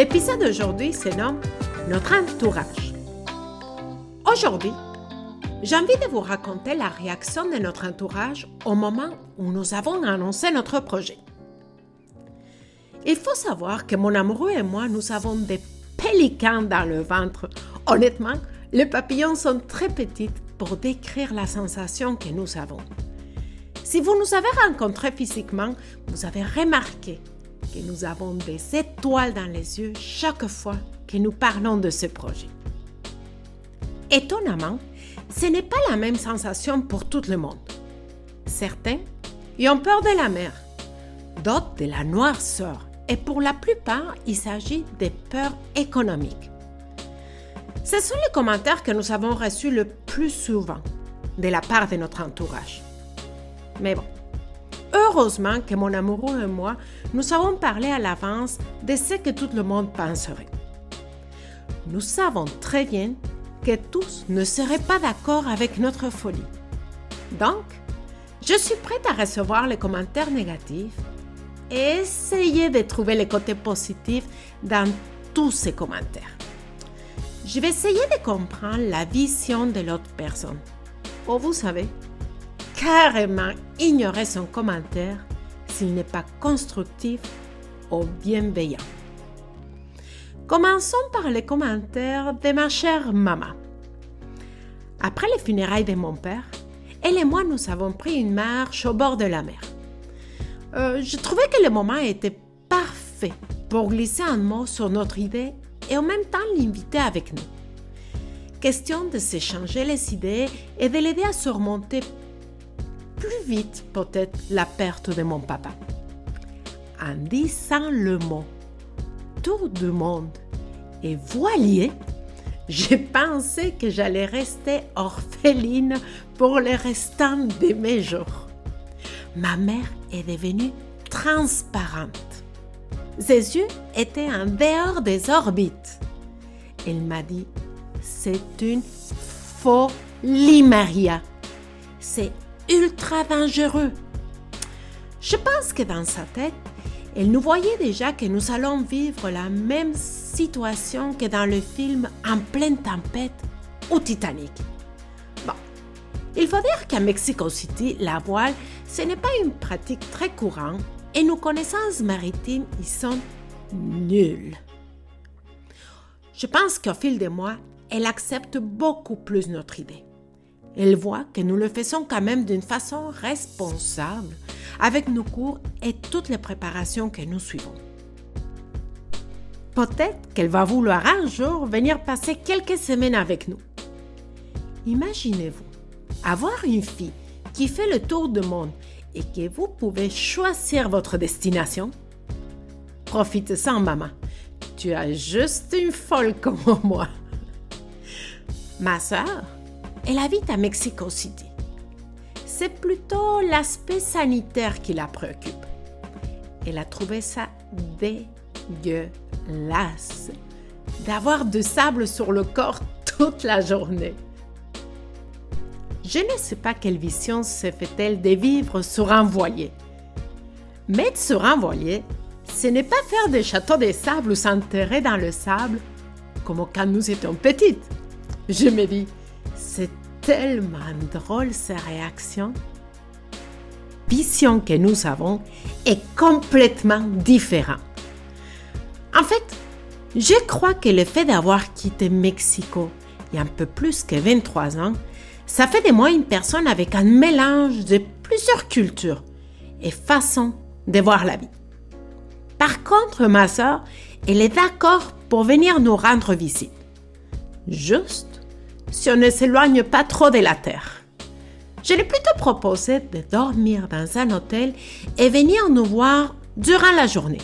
L'épisode d'aujourd'hui se nomme Notre entourage. Aujourd'hui, j'ai envie de vous raconter la réaction de notre entourage au moment où nous avons annoncé notre projet. Il faut savoir que mon amoureux et moi, nous avons des pélicans dans le ventre. Honnêtement, les papillons sont très petits pour décrire la sensation que nous avons. Si vous nous avez rencontrés physiquement, vous avez remarqué que nous avons des étoiles dans les yeux chaque fois que nous parlons de ce projet. Étonnamment, ce n'est pas la même sensation pour tout le monde. Certains y ont peur de la mer, d'autres de la noirceur, et pour la plupart, il s'agit des peurs économiques. Ce sont les commentaires que nous avons reçus le plus souvent de la part de notre entourage. Mais bon, heureusement que mon amoureux et moi, nous avons parlé à l'avance de ce que tout le monde penserait. Nous savons très bien que tous ne seraient pas d'accord avec notre folie. Donc, je suis prête à recevoir les commentaires négatifs et essayer de trouver les côtés positifs dans tous ces commentaires. Je vais essayer de comprendre la vision de l'autre personne. Ou vous savez, carrément ignorer son commentaire s'il n'est pas constructif ou bienveillant. Commençons par les commentaires de ma chère maman. Après les funérailles de mon père, elle et moi nous avons pris une marche au bord de la mer. Euh, je trouvais que le moment était parfait pour glisser un mot sur notre idée et en même temps l'inviter avec nous. Question de s'échanger les idées et de l'aider à surmonter plus vite peut-être la perte de mon papa. En disant le mot tour du monde et voilier, j'ai pensé que j'allais rester orpheline pour le restant de mes jours. Ma mère est devenue transparente. Ses yeux étaient en dehors des orbites. Elle m'a dit, c'est une folie, Maria. C'est ultra dangereux. Je pense que dans sa tête, elle nous voyait déjà que nous allons vivre la même situation que dans le film En pleine tempête au Titanic. Bon, il faut dire qu'à Mexico City, la voile, ce n'est pas une pratique très courante et nos connaissances maritimes y sont nulles. Je pense qu'au fil des mois, elle accepte beaucoup plus notre idée. Elle voit que nous le faisons quand même d'une façon responsable avec nos cours et toutes les préparations que nous suivons. Peut-être qu'elle va vouloir un jour venir passer quelques semaines avec nous. Imaginez-vous avoir une fille qui fait le tour du monde et que vous pouvez choisir votre destination. Profite-en, maman. Tu as juste une folle comme moi. Ma sœur, elle habite à Mexico City. C'est plutôt l'aspect sanitaire qui la préoccupe. Elle a trouvé ça dégueulasse d'avoir du sable sur le corps toute la journée. Je ne sais pas quelle vision se fait-elle de vivre sur un voilier. Mais sur un voilier, ce n'est pas faire des châteaux de sable ou s'enterrer dans le sable comme quand nous étions petites. Je me dis, c'est tellement drôle ces réactions. Vision que nous avons est complètement différente. En fait, je crois que le fait d'avoir quitté Mexico il y a un peu plus que 23 ans, ça fait de moi une personne avec un mélange de plusieurs cultures et façons de voir la vie. Par contre, ma soeur, elle est d'accord pour venir nous rendre visite. Juste si on ne s'éloigne pas trop de la Terre. Je lui ai plutôt proposé de dormir dans un hôtel et venir nous voir durant la journée.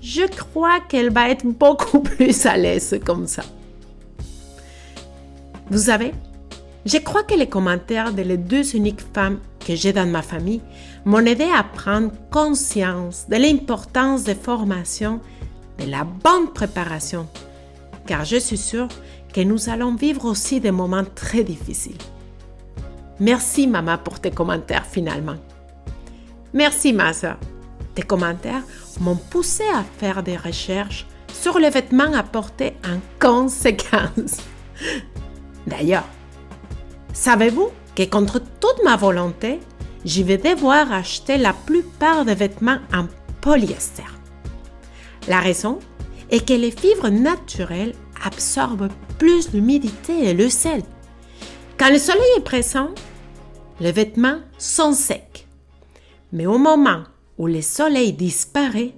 je crois qu'elle va être beaucoup plus à l'aise comme ça. Vous savez, je crois que les commentaires de les deux uniques femmes que j'ai dans ma famille m'ont aidé à prendre conscience de l'importance des formations, de la bonne préparation, car je suis sûre que nous allons vivre aussi des moments très difficiles. Merci, maman, pour tes commentaires finalement. Merci, ma soeur. Tes commentaires m'ont poussé à faire des recherches sur les vêtements à porter en conséquence. D'ailleurs, savez-vous que contre toute ma volonté, je vais devoir acheter la plupart des vêtements en polyester? La raison est que les fibres naturelles absorbent plus l'humidité et le sel. Quand le soleil est présent, les vêtements sont secs. Mais au moment où le soleil disparaît,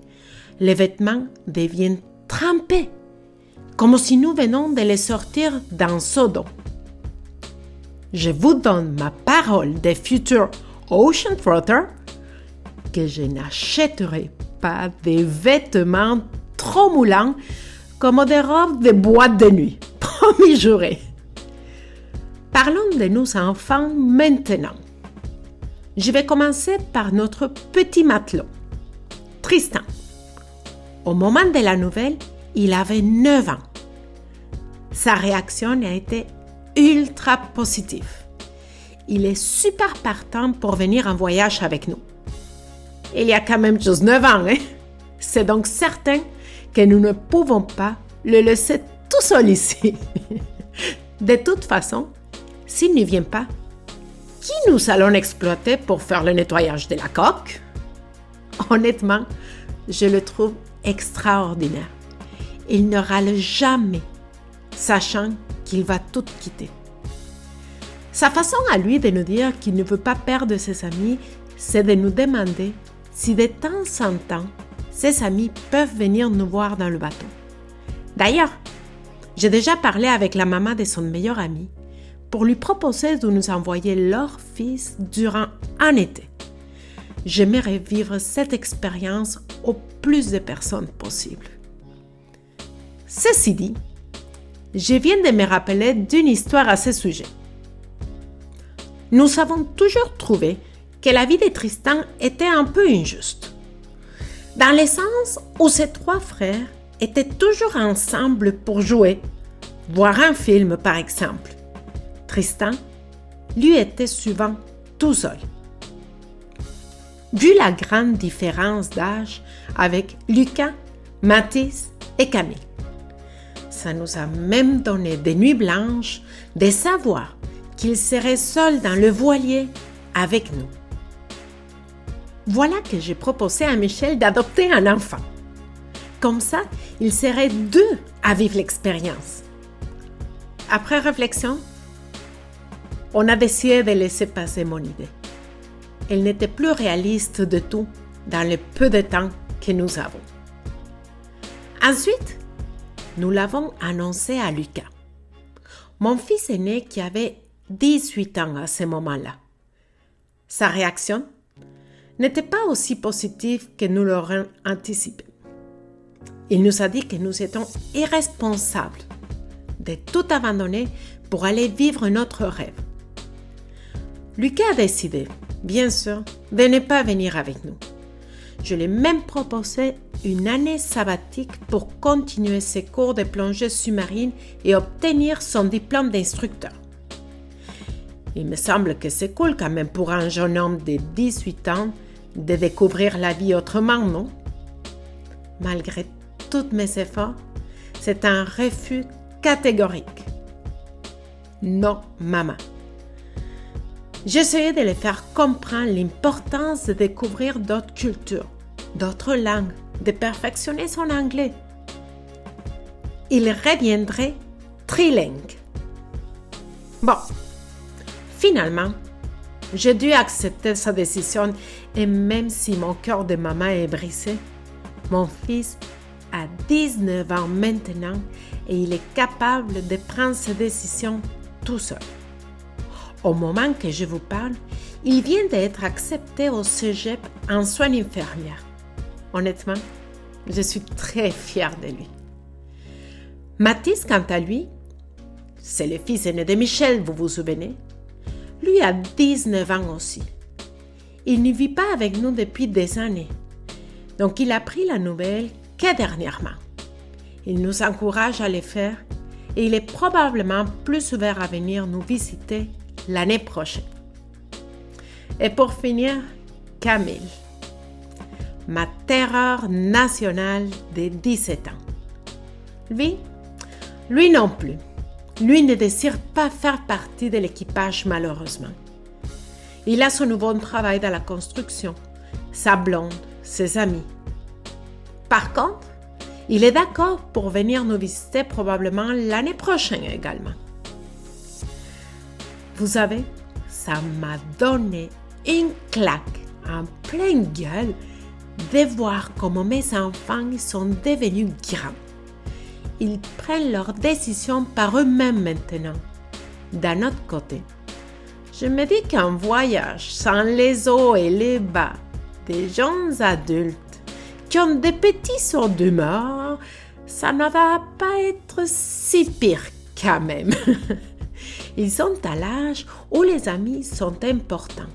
les vêtements deviennent trempés, comme si nous venons de les sortir d'un seau d'eau. Je vous donne ma parole des futurs Ocean Trotter que je n'achèterai pas des vêtements trop moulants comme des robes de boîte de nuit. Promis juré. Parlons de nos enfants maintenant. Je vais commencer par notre petit matelot, Tristan. Au moment de la nouvelle, il avait 9 ans. Sa réaction a été ultra positive. Il est super partant pour venir en voyage avec nous. Il y a quand même juste 9 ans, hein? C'est donc certain que nous ne pouvons pas le laisser tout seul ici. de toute façon, s'il ne vient pas, qui nous allons exploiter pour faire le nettoyage de la coque? Honnêtement, je le trouve extraordinaire. Il ne râle jamais, sachant qu'il va tout quitter. Sa façon à lui de nous dire qu'il ne veut pas perdre ses amis, c'est de nous demander si de temps en temps, ses amis peuvent venir nous voir dans le bateau. D'ailleurs, j'ai déjà parlé avec la maman de son meilleur ami pour lui proposer de nous envoyer leur fils durant un été. J'aimerais vivre cette expérience au plus de personnes possible. Ceci dit, je viens de me rappeler d'une histoire à ce sujet. Nous avons toujours trouvé que la vie de Tristan était un peu injuste. Dans le sens où ses trois frères étaient toujours ensemble pour jouer, voir un film par exemple. Tristan, lui, était souvent tout seul. Vu la grande différence d'âge avec Lucas, Mathis et Camille, ça nous a même donné des nuits blanches de savoir qu'il serait seul dans le voilier avec nous. Voilà que j'ai proposé à Michel d'adopter un enfant. Comme ça, il serait deux à vivre l'expérience. Après réflexion, on a décidé de laisser passer mon idée. Elle n'était plus réaliste de tout dans le peu de temps que nous avons. Ensuite, nous l'avons annoncé à Lucas, mon fils aîné qui avait 18 ans à ce moment-là. Sa réaction? N'était pas aussi positive que nous l'aurions anticipé. Il nous a dit que nous étions irresponsables de tout abandonner pour aller vivre notre rêve. Lucas a décidé, bien sûr, de ne pas venir avec nous. Je lui ai même proposé une année sabbatique pour continuer ses cours de plongée sous-marine et obtenir son diplôme d'instructeur. Il me semble que c'est cool quand même pour un jeune homme de 18 ans de découvrir la vie autrement, non? Malgré tous mes efforts, c'est un refus catégorique. Non, maman. J'essayais de les faire comprendre l'importance de découvrir d'autres cultures, d'autres langues, de perfectionner son anglais. Il reviendrait trilingue. Bon, finalement, j'ai dû accepter sa décision et même si mon cœur de maman est brisé, mon fils a 19 ans maintenant et il est capable de prendre ses décisions tout seul. Au moment que je vous parle, il vient d'être accepté au cégep en soins infirmières. Honnêtement, Je suis très fière de lui. Mathis, quant à lui, c'est le fils aîné de Michel, vous vous souvenez Lui a 19 ans aussi. Il ne vit pas avec nous depuis des années. Donc il a pris la nouvelle que dernièrement. Il nous encourage à le faire et il est probablement plus ouvert à venir nous visiter l'année prochaine. Et pour finir, Camille, ma terreur nationale de 17 ans. Lui, lui non plus. Lui ne désire pas faire partie de l'équipage malheureusement. Il a son nouveau travail dans la construction, sa blonde, ses amis. Par contre, il est d'accord pour venir nous visiter probablement l'année prochaine également. Vous savez, ça m'a donné une claque en pleine gueule de voir comment mes enfants sont devenus grands. Ils prennent leurs décisions par eux-mêmes maintenant. D'un autre côté, je me dis qu'un voyage sans les hauts et les bas des jeunes adultes qui ont des petits sauts d'humeur, ça ne va pas être si pire quand même. Ils sont à l'âge où les amis sont importants.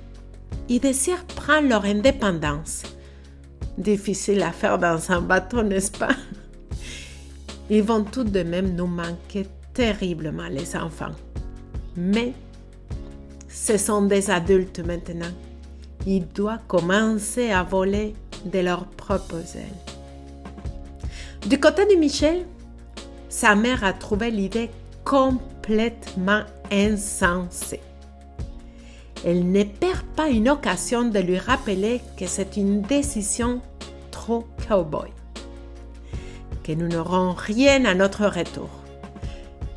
Ils désirent prendre leur indépendance. Difficile à faire dans un bateau, n'est-ce pas? Ils vont tout de même nous manquer terriblement, les enfants. Mais ce sont des adultes maintenant. Ils doivent commencer à voler de leurs propres ailes. Du côté de Michel, sa mère a trouvé l'idée complètement insensée. Elle ne perd pas une occasion de lui rappeler que c'est une décision trop cowboy, que nous n'aurons rien à notre retour.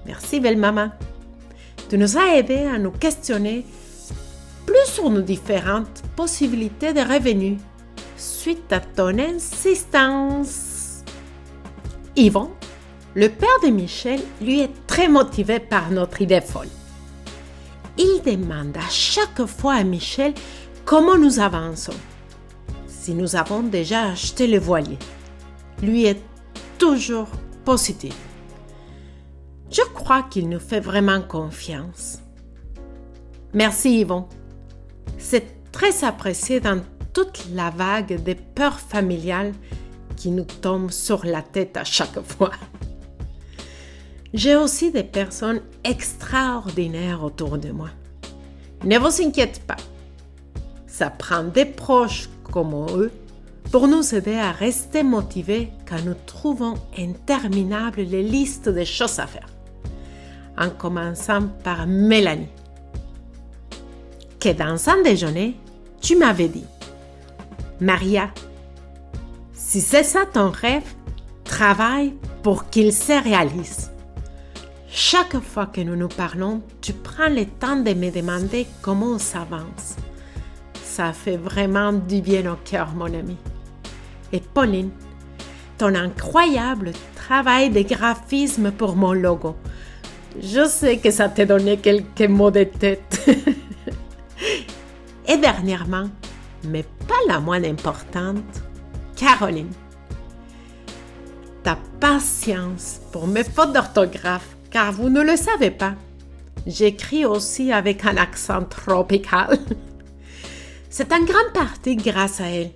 Merci, belle maman. Tu nous aidés à nous questionner plus sur nos différentes possibilités de revenus suite à ton insistance. Yvon, le père de Michel, lui est très motivé par notre idée folle. Il demande à chaque fois à Michel comment nous avançons. Si nous avons déjà acheté le voilier, lui est toujours positif. Je crois qu'il nous fait vraiment confiance. Merci Yvon. C'est très apprécié dans toute la vague des peurs familiales qui nous tombent sur la tête à chaque fois. J'ai aussi des personnes extraordinaires autour de moi. Ne vous inquiétez pas. Ça prend des proches comme eux pour nous aider à rester motivés quand nous trouvons interminables les listes de choses à faire en commençant par Mélanie. Que dans un déjeuner, tu m'avais dit, Maria, si c'est ça ton rêve, travaille pour qu'il se réalise. Chaque fois que nous nous parlons, tu prends le temps de me demander comment on s'avance. Ça fait vraiment du bien au cœur, mon ami. Et Pauline, ton incroyable travail de graphisme pour mon logo. Je sais que ça t'a donné quelques mots de tête. Et dernièrement, mais pas la moins importante, Caroline. Ta patience pour mes fautes d'orthographe, car vous ne le savez pas. J'écris aussi avec un accent tropical. C'est en grande partie grâce à elle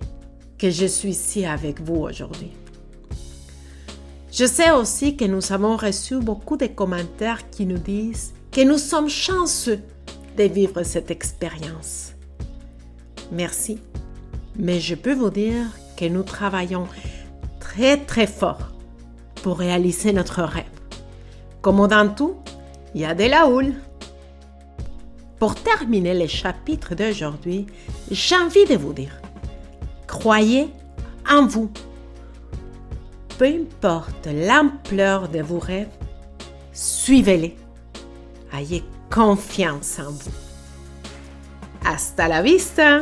que je suis ici avec vous aujourd'hui. Je sais aussi que nous avons reçu beaucoup de commentaires qui nous disent que nous sommes chanceux de vivre cette expérience. Merci, mais je peux vous dire que nous travaillons très très fort pour réaliser notre rêve. Comme dans tout, il y a de la houle. Pour terminer les chapitres d'aujourd'hui, j'ai envie de vous dire, croyez en vous peu importe l'ampleur de vos rêves, suivez-les. Ayez confiance en vous. Hasta la vista!